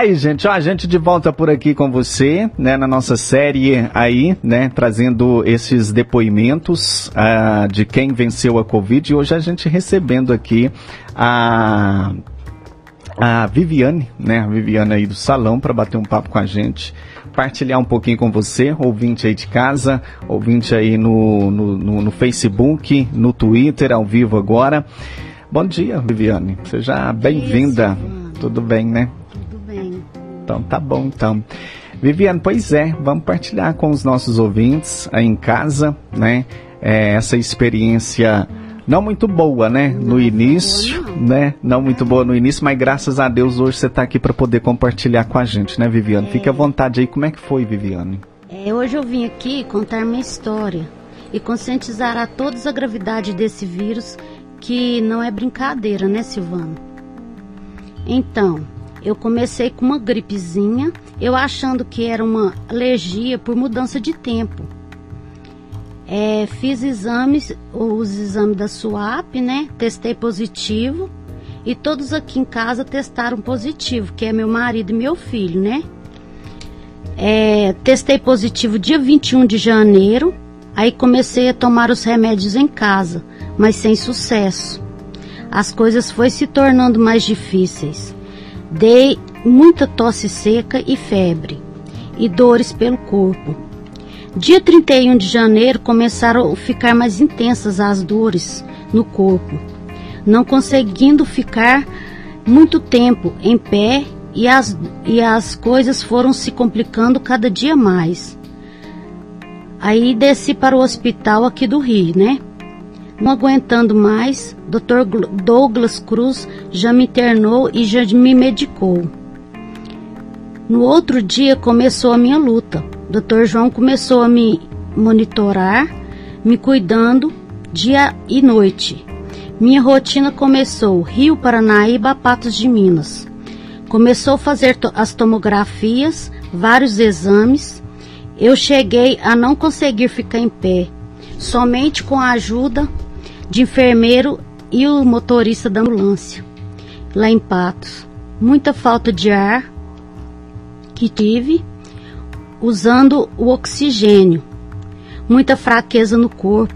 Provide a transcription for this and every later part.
Tá aí, gente. Ó, a gente de volta por aqui com você, né, na nossa série aí, né, trazendo esses depoimentos uh, de quem venceu a Covid. E hoje a gente recebendo aqui a, a Viviane, né, a Viviane aí do salão, para bater um papo com a gente partilhar um pouquinho com você, ouvinte aí de casa, ouvinte aí no, no, no, no Facebook, no Twitter, ao vivo agora. Bom dia, Viviane. Seja bem-vinda. Tudo bem, né? Então tá bom, então. Viviane, pois é, vamos partilhar com os nossos ouvintes aí em casa, né? É, essa experiência não muito boa, né? No início, né? Não muito boa no início, mas graças a Deus hoje você está aqui para poder compartilhar com a gente, né, Viviane? É. Fique à vontade aí. Como é que foi, Viviane? É, hoje eu vim aqui contar minha história e conscientizar a todos a gravidade desse vírus, que não é brincadeira, né, Silvano? Então, eu comecei com uma gripezinha, eu achando que era uma alergia por mudança de tempo. É, fiz exames, os exames da SUAP, né? Testei positivo e todos aqui em casa testaram positivo, que é meu marido e meu filho, né? É, testei positivo dia 21 de janeiro, aí comecei a tomar os remédios em casa, mas sem sucesso. As coisas foi se tornando mais difíceis. Dei muita tosse seca e febre, e dores pelo corpo. Dia 31 de janeiro começaram a ficar mais intensas as dores no corpo, não conseguindo ficar muito tempo em pé e as, e as coisas foram se complicando cada dia mais. Aí desci para o hospital aqui do Rio, né? Não aguentando mais, Dr. Douglas Cruz já me internou e já me medicou. No outro dia começou a minha luta. Dr. João começou a me monitorar, me cuidando dia e noite. Minha rotina começou Rio Paranaíba, Patos de Minas. Começou a fazer as tomografias, vários exames. Eu cheguei a não conseguir ficar em pé, somente com a ajuda de enfermeiro e o motorista da ambulância, lá em Patos. Muita falta de ar que tive, usando o oxigênio, muita fraqueza no corpo.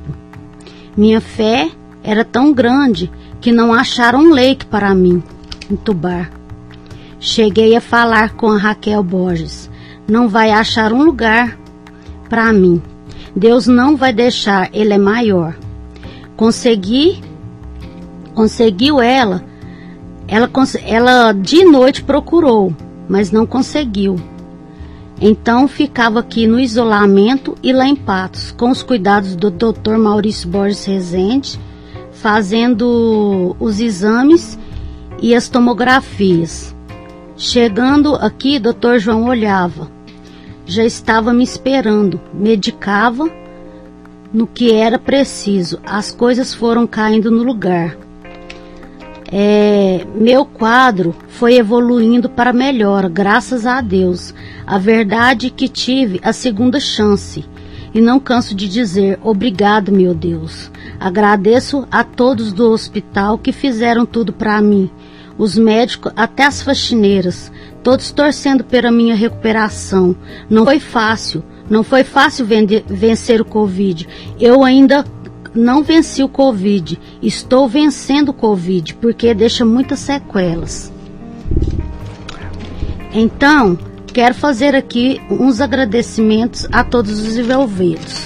Minha fé era tão grande que não acharam um leite para mim entubar. Cheguei a falar com a Raquel Borges: não vai achar um lugar para mim. Deus não vai deixar, ele é maior. Consegui, conseguiu ela, ela, ela de noite procurou, mas não conseguiu. Então ficava aqui no isolamento e lá em Patos, com os cuidados do Dr. Maurício Borges Rezende, fazendo os exames e as tomografias. Chegando aqui, Dr. João olhava. Já estava me esperando, medicava no que era preciso. As coisas foram caindo no lugar. É, meu quadro foi evoluindo para melhor, graças a Deus. A verdade é que tive a segunda chance. E não canso de dizer obrigado, meu Deus. Agradeço a todos do hospital que fizeram tudo para mim. Os médicos, até as faxineiras, todos torcendo pela minha recuperação. Não foi fácil, não foi fácil vencer o Covid. Eu ainda não venci o Covid. Estou vencendo o Covid porque deixa muitas sequelas. Então, quero fazer aqui uns agradecimentos a todos os envolvidos.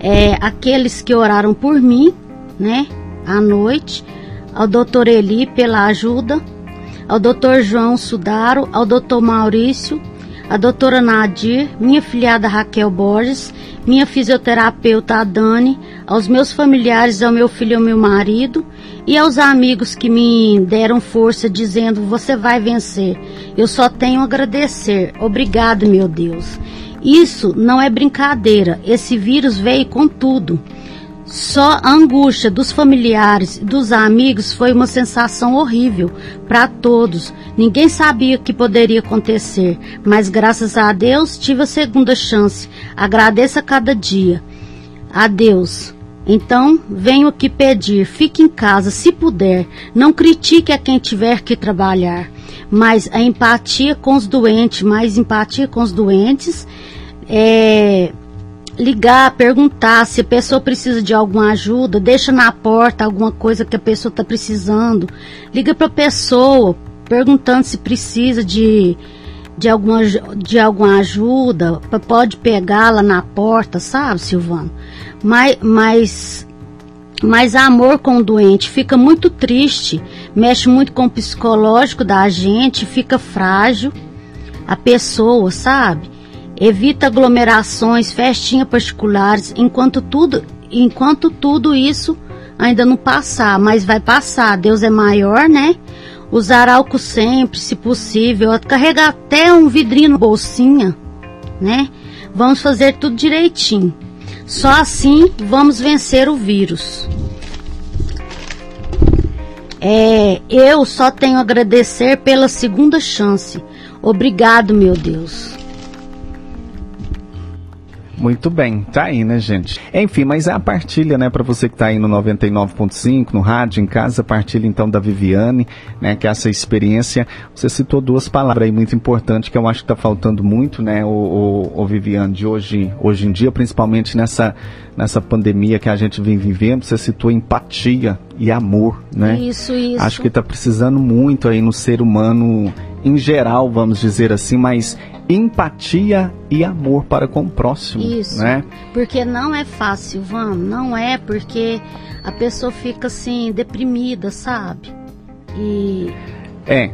É, aqueles que oraram por mim, né, à noite, ao doutor Eli pela ajuda, ao doutor João Sudaro, ao doutor Maurício, a doutora Nadir, minha filhada Raquel Borges, minha fisioterapeuta Dani, aos meus familiares, ao meu filho e ao meu marido e aos amigos que me deram força dizendo você vai vencer. Eu só tenho a agradecer. Obrigado, meu Deus. Isso não é brincadeira. Esse vírus veio com tudo. Só a angústia dos familiares e dos amigos foi uma sensação horrível para todos. Ninguém sabia o que poderia acontecer, mas graças a Deus tive a segunda chance. Agradeça cada dia. A Deus. Então, venho aqui pedir, fique em casa se puder, não critique a quem tiver que trabalhar, mas a empatia com os doentes, mais empatia com os doentes, é, ligar, perguntar se a pessoa precisa de alguma ajuda, deixa na porta alguma coisa que a pessoa está precisando, liga para a pessoa perguntando se precisa de de alguma, de alguma ajuda, pode pegá-la na porta, sabe, Silvano? Mas, mas, mas amor com o doente fica muito triste, mexe muito com o psicológico da gente, fica frágil a pessoa, sabe? Evita aglomerações, festinhas particulares, enquanto tudo, enquanto tudo isso ainda não passar, mas vai passar. Deus é maior, né? Usar álcool sempre, se possível. Carregar até um vidrinho no bolsinha, né? Vamos fazer tudo direitinho. Só assim vamos vencer o vírus. É, eu só tenho a agradecer pela segunda chance. Obrigado, meu Deus. Muito bem, tá aí, né, gente? Enfim, mas é a partilha, né, para você que tá aí no 99.5, no rádio, em casa, partilha então da Viviane, né, que é essa experiência. Você citou duas palavras aí muito importantes que eu acho que tá faltando muito, né, o, o, o Viviane, de hoje, hoje em dia, principalmente nessa, nessa pandemia que a gente vem vivendo. Você citou empatia e amor, né? Isso, isso. Acho que tá precisando muito aí no ser humano em geral, vamos dizer assim, mas empatia e amor para com o próximo. Isso. Né? Porque não é fácil, vamos, não é porque a pessoa fica assim deprimida, sabe? E é.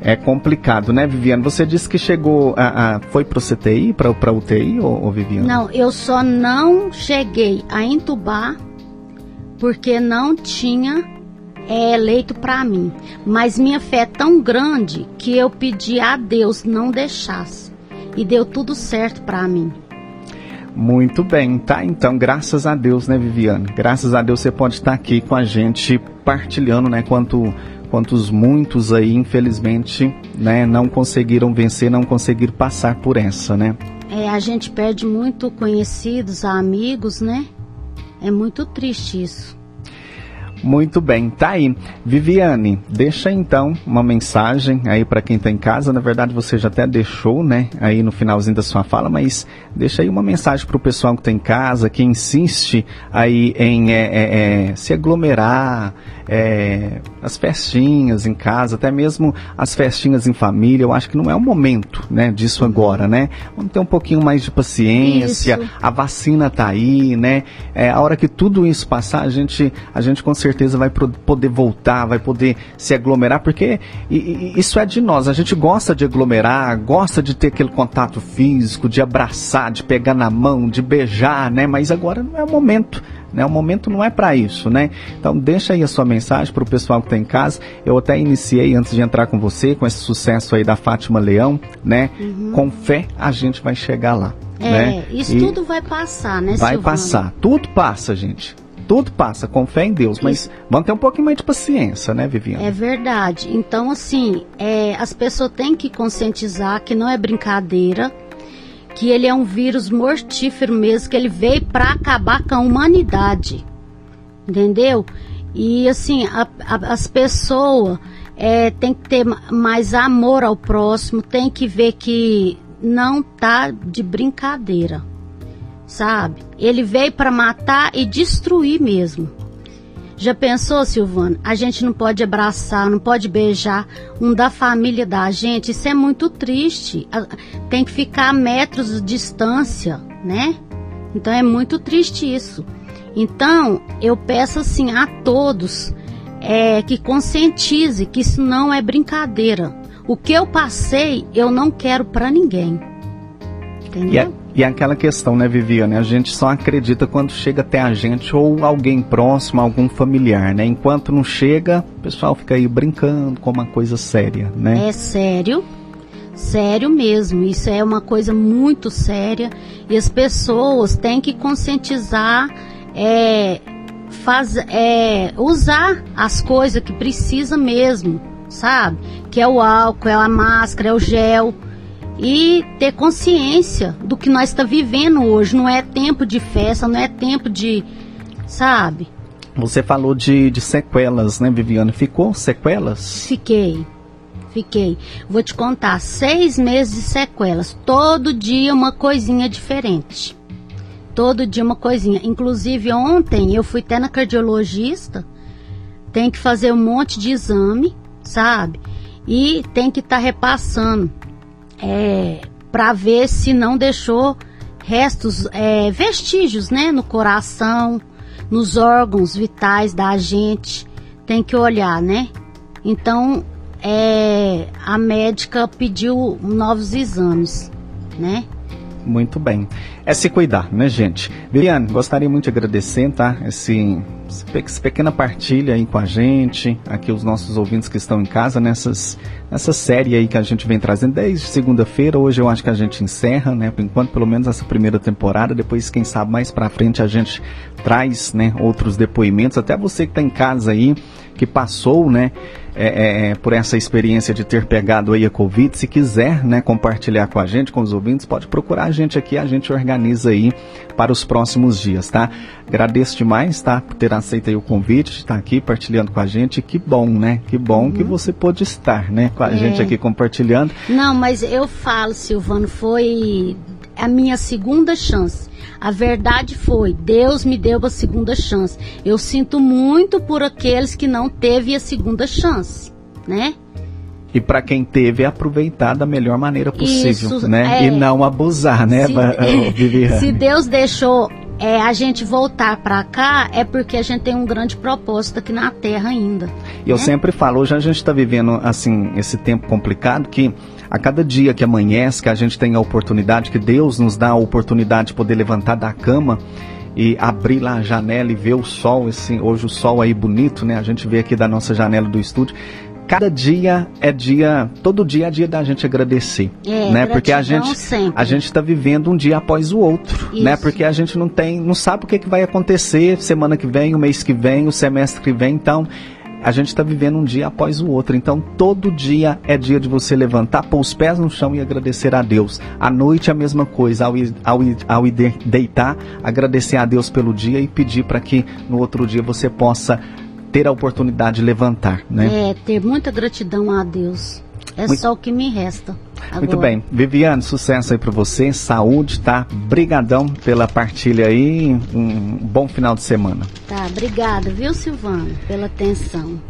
É complicado, né, Viviane? Você disse que chegou a, a foi pro CTI, para para UTI ou, ou Viviane? Não, eu só não cheguei a entubar porque não tinha é eleito para mim. Mas minha fé é tão grande que eu pedi a Deus não deixasse. E deu tudo certo para mim. Muito bem, tá? Então, graças a Deus, né, Viviane? Graças a Deus você pode estar aqui com a gente partilhando, né, quanto quantos muitos aí, infelizmente, né, não conseguiram vencer, não conseguiram passar por essa, né? É, a gente perde muito conhecidos, amigos, né? É muito triste isso. Muito bem, tá aí. Viviane, deixa então uma mensagem aí para quem está em casa. Na verdade, você já até deixou, né, aí no finalzinho da sua fala, mas deixa aí uma mensagem para o pessoal que está em casa, que insiste aí em é, é, é, se aglomerar, é, as festinhas em casa, até mesmo as festinhas em família. Eu acho que não é o momento, né, disso agora, né? Vamos ter um pouquinho mais de paciência. Isso. A vacina tá aí, né? É, a hora que tudo isso passar, a gente, a gente com certeza vai poder voltar, vai poder se aglomerar, porque isso é de nós. A gente gosta de aglomerar, gosta de ter aquele contato físico, de abraçar, de pegar na mão, de beijar, né? Mas agora não é o momento. Né? O momento não é para isso, né? Então deixa aí a sua mensagem para o pessoal que está em casa. Eu até iniciei antes de entrar com você com esse sucesso aí da Fátima Leão, né? Uhum. Com fé a gente vai chegar lá. É, né? isso e tudo vai passar, né? Vai Silvana? passar, tudo passa, gente tudo passa, com fé em Deus, mas Isso. vamos ter um pouquinho mais de paciência, né, Viviane? É verdade. Então, assim, é, as pessoas têm que conscientizar que não é brincadeira, que ele é um vírus mortífero mesmo, que ele veio para acabar com a humanidade. Entendeu? E assim, a, a, as pessoas é, têm que ter mais amor ao próximo, tem que ver que não tá de brincadeira. Sabe? Ele veio para matar e destruir mesmo. Já pensou, Silvana? A gente não pode abraçar, não pode beijar um da família da gente. Isso é muito triste. Tem que ficar a metros de distância, né? Então é muito triste isso. Então eu peço assim a todos é, que conscientize que isso não é brincadeira. O que eu passei, eu não quero para ninguém. Entendeu? E, é, e é aquela questão, né, Viviane? A gente só acredita quando chega até a gente ou alguém próximo, algum familiar, né? Enquanto não chega, o pessoal fica aí brincando com uma coisa séria, né? É sério, sério mesmo. Isso é uma coisa muito séria e as pessoas têm que conscientizar, é, faz, é, usar as coisas que precisa mesmo, sabe? Que é o álcool, é a máscara, é o gel e ter consciência do que nós está vivendo hoje. Não é tempo de festa, não é tempo de, sabe? Você falou de, de sequelas, né, Viviane? Ficou sequelas? Fiquei. Fiquei. Vou te contar, seis meses de sequelas. Todo dia uma coisinha diferente. Todo dia uma coisinha. Inclusive, ontem eu fui até na cardiologista. Tem que fazer um monte de exame, sabe? E tem que estar tá repassando. É, para ver se não deixou restos, é, vestígios, né? No coração, nos órgãos vitais da gente. Tem que olhar, né? Então, é, a médica pediu novos exames, né? Muito bem. É se cuidar, né, gente? Viviane, gostaria muito de agradecer, tá? Esse, essa pequena partilha aí com a gente, aqui os nossos ouvintes que estão em casa, nessas, nessa série aí que a gente vem trazendo desde segunda-feira. Hoje eu acho que a gente encerra, né? Por enquanto, pelo menos essa primeira temporada. Depois, quem sabe, mais pra frente a gente traz, né, outros depoimentos. Até você que tá em casa aí, que passou, né? É, é, é, por essa experiência de ter pegado aí a Covid. Se quiser né, compartilhar com a gente, com os ouvintes, pode procurar a gente aqui, a gente organiza aí para os próximos dias, tá? Agradeço demais, tá? Por ter aceito aí o convite, de estar aqui partilhando com a gente. Que bom, né? Que bom uhum. que você pôde estar, né? Com a é. gente aqui compartilhando. Não, mas eu falo, Silvano, foi a minha segunda chance. A verdade foi, Deus me deu a segunda chance. Eu sinto muito por aqueles que não teve a segunda chance, né? E para quem teve, aproveitar da melhor maneira possível, Isso, né? É, e não abusar, né, se, Viviane? Se Deus deixou é, a gente voltar para cá, é porque a gente tem um grande propósito aqui na Terra ainda. E eu né? sempre falo, hoje a gente está vivendo, assim, esse tempo complicado que a cada dia que amanhece, que a gente tem a oportunidade, que Deus nos dá a oportunidade de poder levantar da cama e abrir lá a janela e ver o sol, assim, hoje o sol aí bonito, né? A gente vê aqui da nossa janela do estúdio. Cada dia é dia, todo dia é dia da gente agradecer, é, né? Porque a gente sempre. a gente está vivendo um dia após o outro, né? Isso. né? Porque a gente não tem, não sabe o que, que vai acontecer semana que vem, o mês que vem, o semestre que vem, então a gente está vivendo um dia após o outro. Então, todo dia é dia de você levantar, pôr os pés no chão e agradecer a Deus. À noite, a mesma coisa. Ao ir, ao ir, ao ir deitar, agradecer a Deus pelo dia e pedir para que no outro dia você possa ter a oportunidade de levantar. Né? É, ter muita gratidão a Deus. É Muito... só o que me resta. Agora. Muito bem. Viviane, sucesso aí para você. Saúde, tá? Brigadão pela partilha aí. Um bom final de semana. Tá, obrigada, viu, Silvano, pela atenção.